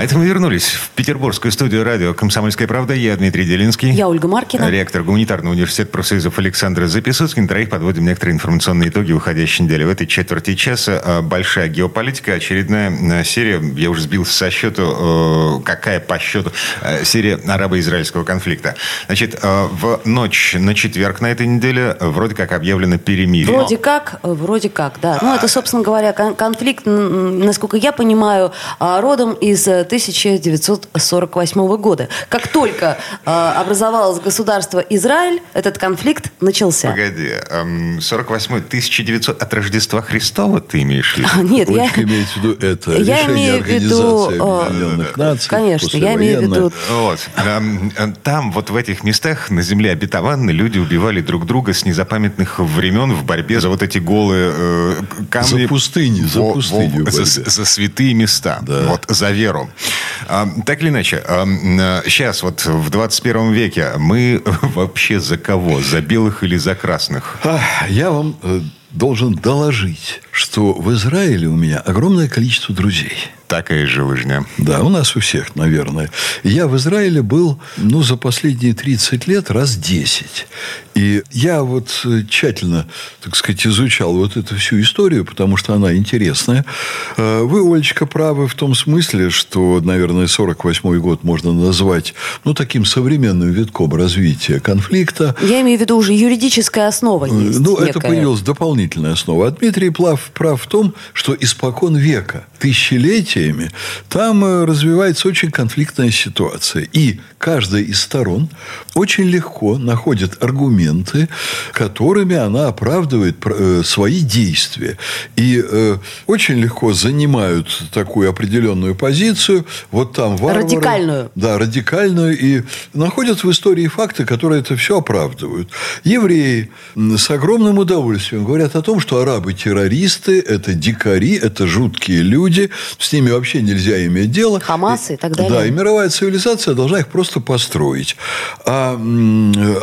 А это мы вернулись в петербургскую студию радио «Комсомольская правда». Я Дмитрий Делинский. Я Ольга Маркина. Ректор Гуманитарного университета профсоюзов Александр Записоцкий. На троих подводим некоторые информационные итоги уходящей недели. В этой четверти часа а, большая геополитика. Очередная а, серия, я уже сбился со счету, какая по счету, а, серия арабо-израильского конфликта. Значит, в ночь на четверг на этой неделе вроде как объявлено перемирие. Вроде как, вроде как, да. Ну, это, собственно говоря, конфликт, насколько я понимаю, родом из 1948 года. Как только э, образовалось государство Израиль, этот конфликт начался. Погоди, 48 1900 от Рождества Христова ты имеешь в виду? А, нет, я... имеет в виду это я решение имею в виду, Объединенных Наций. Конечно, я имею в виду... Вот. Там, вот в этих местах, на земле обетованной, люди убивали друг друга с незапамятных времен в борьбе за вот эти голые э, камни. За пустыни, за пустыню. За, за святые места. Да. Вот, за веру. А, так или иначе, сейчас вот в 21 веке мы вообще за кого? За белых или за красных? Я вам э, должен доложить, что в Израиле у меня огромное количество друзей. Такая же лыжня. Да, у нас у всех, наверное. Я в Израиле был, ну, за последние 30 лет раз 10. И я вот э, тщательно, так сказать, изучал вот эту всю историю, потому что она интересная. Э, вы, Олечка, правы в том смысле, что, наверное, 48 год можно назвать, ну, таким современным витком развития конфликта. Я имею в виду уже юридическая основа э, есть Ну, некая. это появилась дополнительная основа. А Дмитрий Плав прав в том, что испокон века, тысячелетиями, там развивается очень конфликтная ситуация. И каждая из сторон очень легко находит аргументы, которыми она оправдывает э, свои действия. И э, очень легко занимают такую определенную позицию. Вот там варвары. Радикальную. Да, радикальную. И находят в истории факты, которые это все оправдывают. Евреи с огромным удовольствием говорят о том, что арабы террористы, это дикари, это жуткие люди, с ними вообще нельзя иметь дело. Хамас и так далее. Да, и мировая цивилизация должна их просто построить. А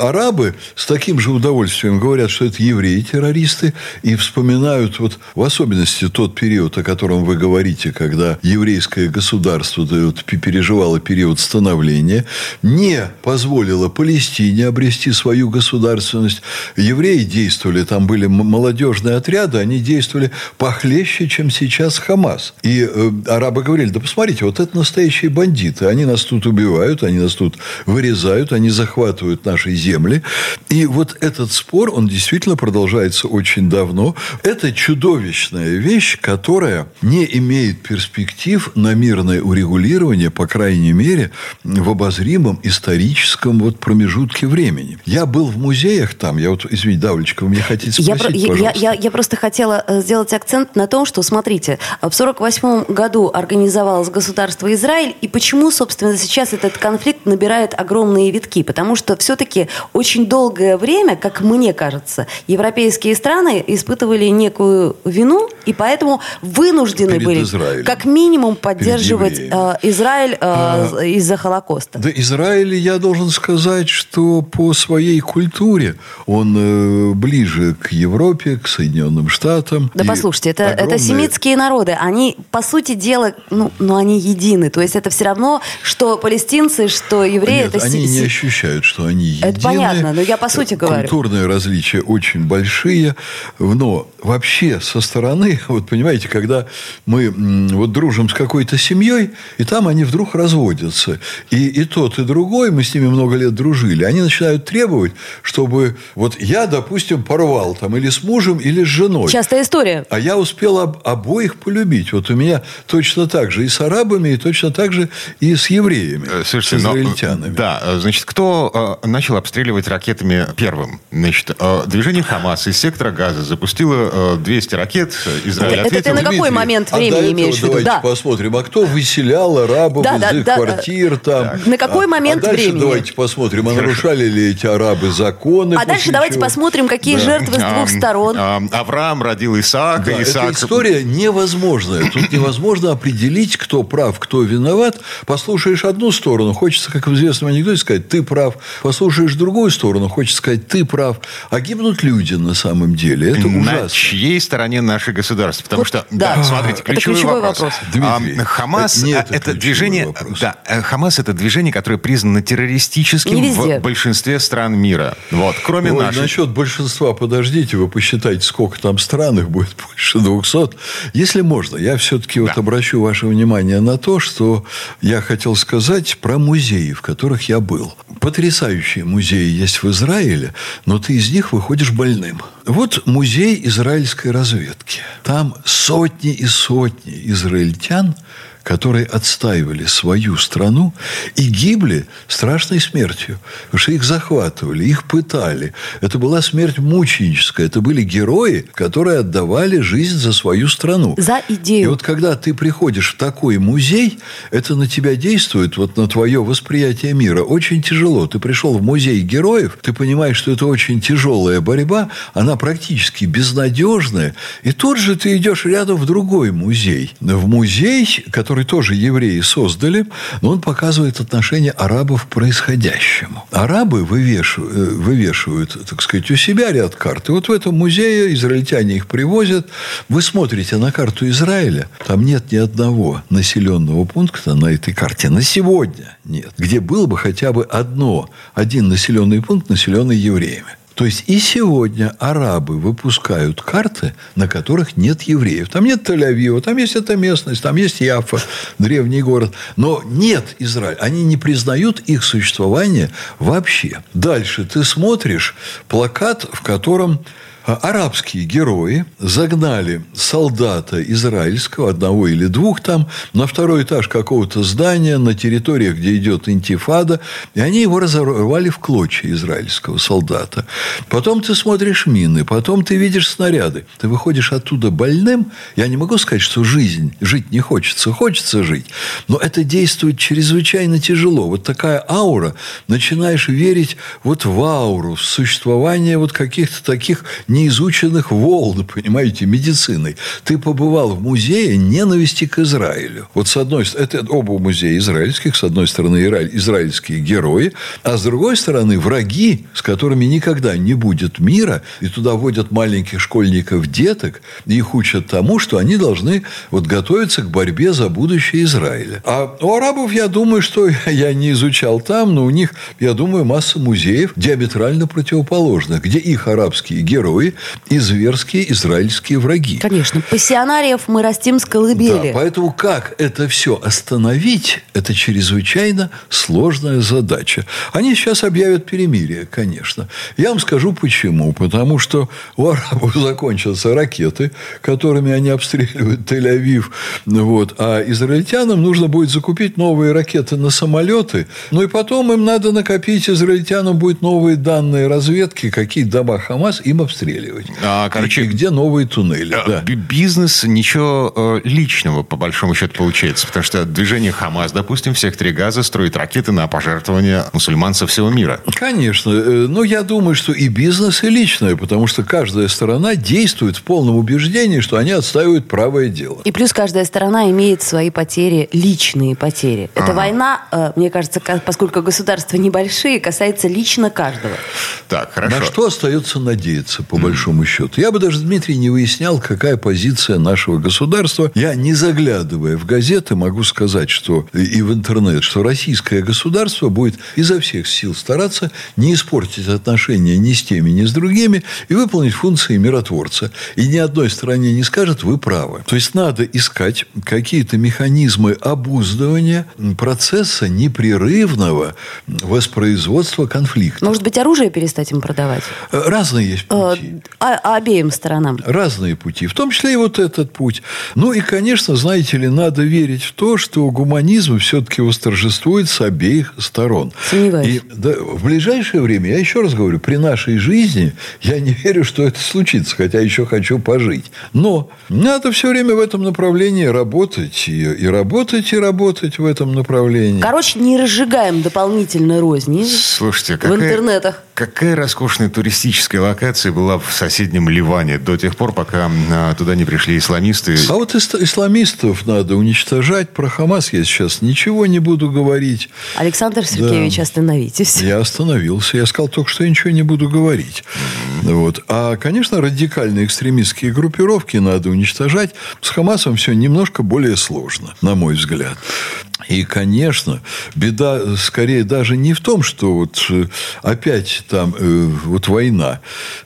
арабы с таким же удовольствием говорят, что это евреи-террористы, и вспоминают вот в особенности тот период, о котором вы говорите, когда еврейское государство вот, переживало период становления, не позволило Палестине обрести свою государственность. Евреи действовали, там были молодежные отряды, они действовали похлеще, чем сейчас Хамас. И э, арабы говорили, да посмотрите, вот это настоящие бандиты, они нас тут убивают, они нас тут вырезают, они захватывают наши земли. И вот этот спор, он действительно продолжается очень давно. Это чудовищная вещь, которая не имеет перспектив на мирное урегулирование, по крайней мере, в обозримом историческом вот промежутке времени. Я был в музеях там, я вот, извините, Давлечка, вы мне хотите спросить, я, пожалуйста? Я, я, я просто хотела э, сделать акцент на том, что, смотрите, в 1948 году организовалось государство Израиль, и почему, собственно, сейчас этот конфликт набирает огромные витки? Потому что все-таки очень долгое время, как мне кажется, европейские страны испытывали некую вину, и поэтому вынуждены Перед были Израилем. как минимум поддерживать э, Израиль э, А, из-за Холокоста. Да, Израиль, я должен сказать, что по своей культуре он э, ближе к Европе, к Соединенным Штатам. Да послушайте, это, это огромное- семитские народы. Они, по сути дела, ну, ну, они едины. То есть это все равно, что палестинцы, что евреи. Нет, это они си- не ощущают, что они едины. Это понятно, но я по сути говорю. Культурные различия очень большие. Но вообще со стороны, вот понимаете, когда мы вот дружим с какой-то семьей, и там они вдруг разводятся. И, и тот, и другой, мы с ними много лет дружили, они начинают требовать, чтобы вот я, допустим, порвал там или с мужем, или с женой. Частая история. А я успел об- обоих полюбить. Вот у меня точно так же и с арабами, и точно так же и с евреями, Э, с Слушайте, но, израильтянами. да, э, значит, кто э, начал обстреливать ракетами первым? Значит, э, движение Хамас из сектора Газа запустило э, 200 ракет. Израиль Это- это ты ответил. на какой Дмитрий, момент а времени до этого имеешь в виду? Давайте Да. посмотрим, а кто выселял арабов Да, из да, их да, квартир там? На какой А- момент а дальше времени? давайте посмотрим, а нарушали ли эти арабы законы. А дальше давайте чего? посмотрим, какие жертвы с двух сторон. ам, Авраам родил Исаака, Да, Исаак... эта история невозможная. Тут невозможно невозможно определить, кто прав, кто виноват. Послушаешь одну сторону, хочется, как в известном анекдоте, сказать, ты прав. Послушаешь другую сторону, хочется сказать, ты прав. А гибнут люди на самом деле. Это на ужасно. чьей стороне наше государство? Потому Вот, что, да. да, смотрите, Это ключевой, ключевой вопрос. вопрос. Дмитрий, А, Хамас это не а, это движение, вопрос. да, э, Хамас это движение, которое признано террористическим в большинстве стран мира. Вот, кроме Ой, нашей. насчет большинства, подождите, вы посчитайте, сколько там стран, их будет больше 200. Если можно, я все-таки вот Да. Обращу ваше внимание на то, что я хотел сказать про музеи, в которых я был. Потрясающие музеи есть в Израиле, но ты из них выходишь больным. Вот музей израильской разведки. Там сотни и сотни израильтян, которые отстаивали свою страну и гибли страшной смертью. Потому что их захватывали, их пытали. Это была смерть мученическая. Это были герои, которые отдавали жизнь за свою страну. За И идею. вот когда ты приходишь в такой музей, это на тебя действует, вот на твое восприятие мира, очень тяжело. Ты пришел в музей героев, ты понимаешь, что это очень тяжелая борьба, она практически безнадежная, и тут же ты идешь рядом в другой музей. В музей, который тоже евреи создали, но он показывает отношение арабов к происходящему. Арабы вывешивают, э, вывешивают, так сказать, у себя ряд карт. И вот в этом музее израильтяне их привозят. Вы смотрите на карту Израиля, там нет ни одного населенного пункта на этой карте. На сегодня нет. Где было бы хотя бы одно, один населенный пункт, населенный евреями. То есть и сегодня арабы выпускают карты, на которых нет евреев. Там нет Тель-Авива, там есть эта местность, там есть Яфа, древний город. Но нет Израиля. Они не признают их существование вообще. Дальше ты смотришь плакат, в котором арабские герои загнали солдата израильского, одного или двух там, на второй этаж какого-то здания, на территориях, где идет интифада, и они его разорвали в клочья израильского солдата. Потом ты смотришь мины, потом ты видишь снаряды. Ты выходишь оттуда больным. Я не могу сказать, что жизнь, жить не хочется. Хочется жить. Но это действует чрезвычайно тяжело. Вот такая аура. Начинаешь верить вот в ауру, в существование вот каких-то таких неизученных волн, понимаете, медициной. Ты побывал в музее ненависти к Израилю. Вот с одной стороны, это оба музея израильских, с одной стороны, изра- израильские герои, а с другой стороны, враги, с которыми никогда не будет мира, и туда водят маленьких школьников, деток, и их учат тому, что они должны вот готовиться к борьбе за будущее Израиля. А у арабов, я думаю, что я не изучал там, но у них, я думаю, масса музеев диаметрально противоположных, где их арабские герои и зверские израильские враги. Конечно. Пассионариев мы растим с колыбели. Да, поэтому как это все остановить, это чрезвычайно сложная задача. Они сейчас объявят перемирие, конечно. Я вам скажу почему. Потому что у арабов закончатся ракеты, которыми они обстреливают Тель-Авив. Вот. А израильтянам нужно будет закупить новые ракеты на самолеты. Ну и потом им надо накопить, израильтянам будет новые данные разведки, какие дома Хамас им обстреливать. А, короче, и, и где новые туннели. Э, Да. би- Бизнес ничего э, личного, по большому счету, получается. Потому что движение Хамас, допустим, в секторе Газа строит ракеты на пожертвования мусульман со всего мира. Конечно. Э, Но я думаю, что и бизнес, и личное, потому что каждая сторона действует в полном убеждении, что они отстаивают правое дело. И плюс каждая сторона имеет свои потери, личные потери. Эта война, э, мне кажется, ка- поскольку государства небольшие, касается лично каждого. Так, хорошо. На что остается надеяться, по большому счету? Я бы даже, Дмитрий, не выяснял, какая позиция нашего государства. Я, не заглядывая в газеты, могу сказать, что и в интернет, что российское государство будет изо всех сил стараться не испортить отношения ни с теми, ни с другими и выполнить функции миротворца. И ни одной стороне не скажет, вы правы. То есть, надо искать какие-то механизмы обуздывания процесса непрерывного воспроизводства конфликта. Может быть, оружие перестать им продавать? Разные есть Э, пути. а- а обеим сторонам. Разные пути, в том числе и вот этот путь. Ну и, конечно, знаете ли, надо верить в то, что гуманизм все-таки восторжествует с обеих сторон. Сомневаюсь. И да, в ближайшее время, я еще раз говорю, при нашей жизни я не верю, что это случится, хотя еще хочу пожить. Но надо все время в этом направлении работать, и, и работать, и работать в этом направлении. Короче, не разжигаем дополнительно розни Слушайте, в какая, интернетах. Какая роскошная туристическая локация была в соседнем Ливане до тех пор, пока а, туда не пришли исламисты. А вот исламистов надо уничтожать. Про Хамас я сейчас ничего не буду говорить. Александр Сергеевич, да. остановитесь. Я остановился. Я сказал только, что я ничего не буду говорить. Mm-hmm. Вот. А, конечно, радикальные экстремистские группировки надо уничтожать. С Хамасом все немножко более сложно, на мой взгляд. И, конечно, беда скорее даже не в том, что вот э, опять там э, вот война,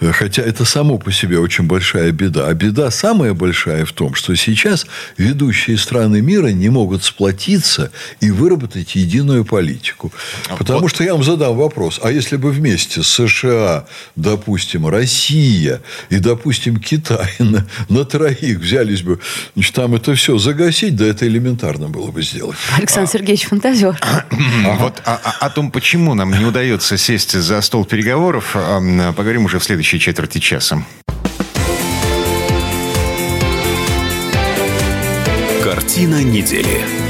хотя это само по себе очень большая беда. А беда самая большая в том, что сейчас ведущие страны мира не могут сплотиться и выработать единую политику. А Потому вот. что я вам задам вопрос, а если бы вместе США, допустим, Россия и, допустим, Китай на, на троих взялись бы, значит, там это все загасить, да это элементарно было бы сделать. Александр Сергеевич фантазер. Вот о, о том, почему нам не удается сесть за стол переговоров, поговорим уже в следующей четверти часа. Картина недели.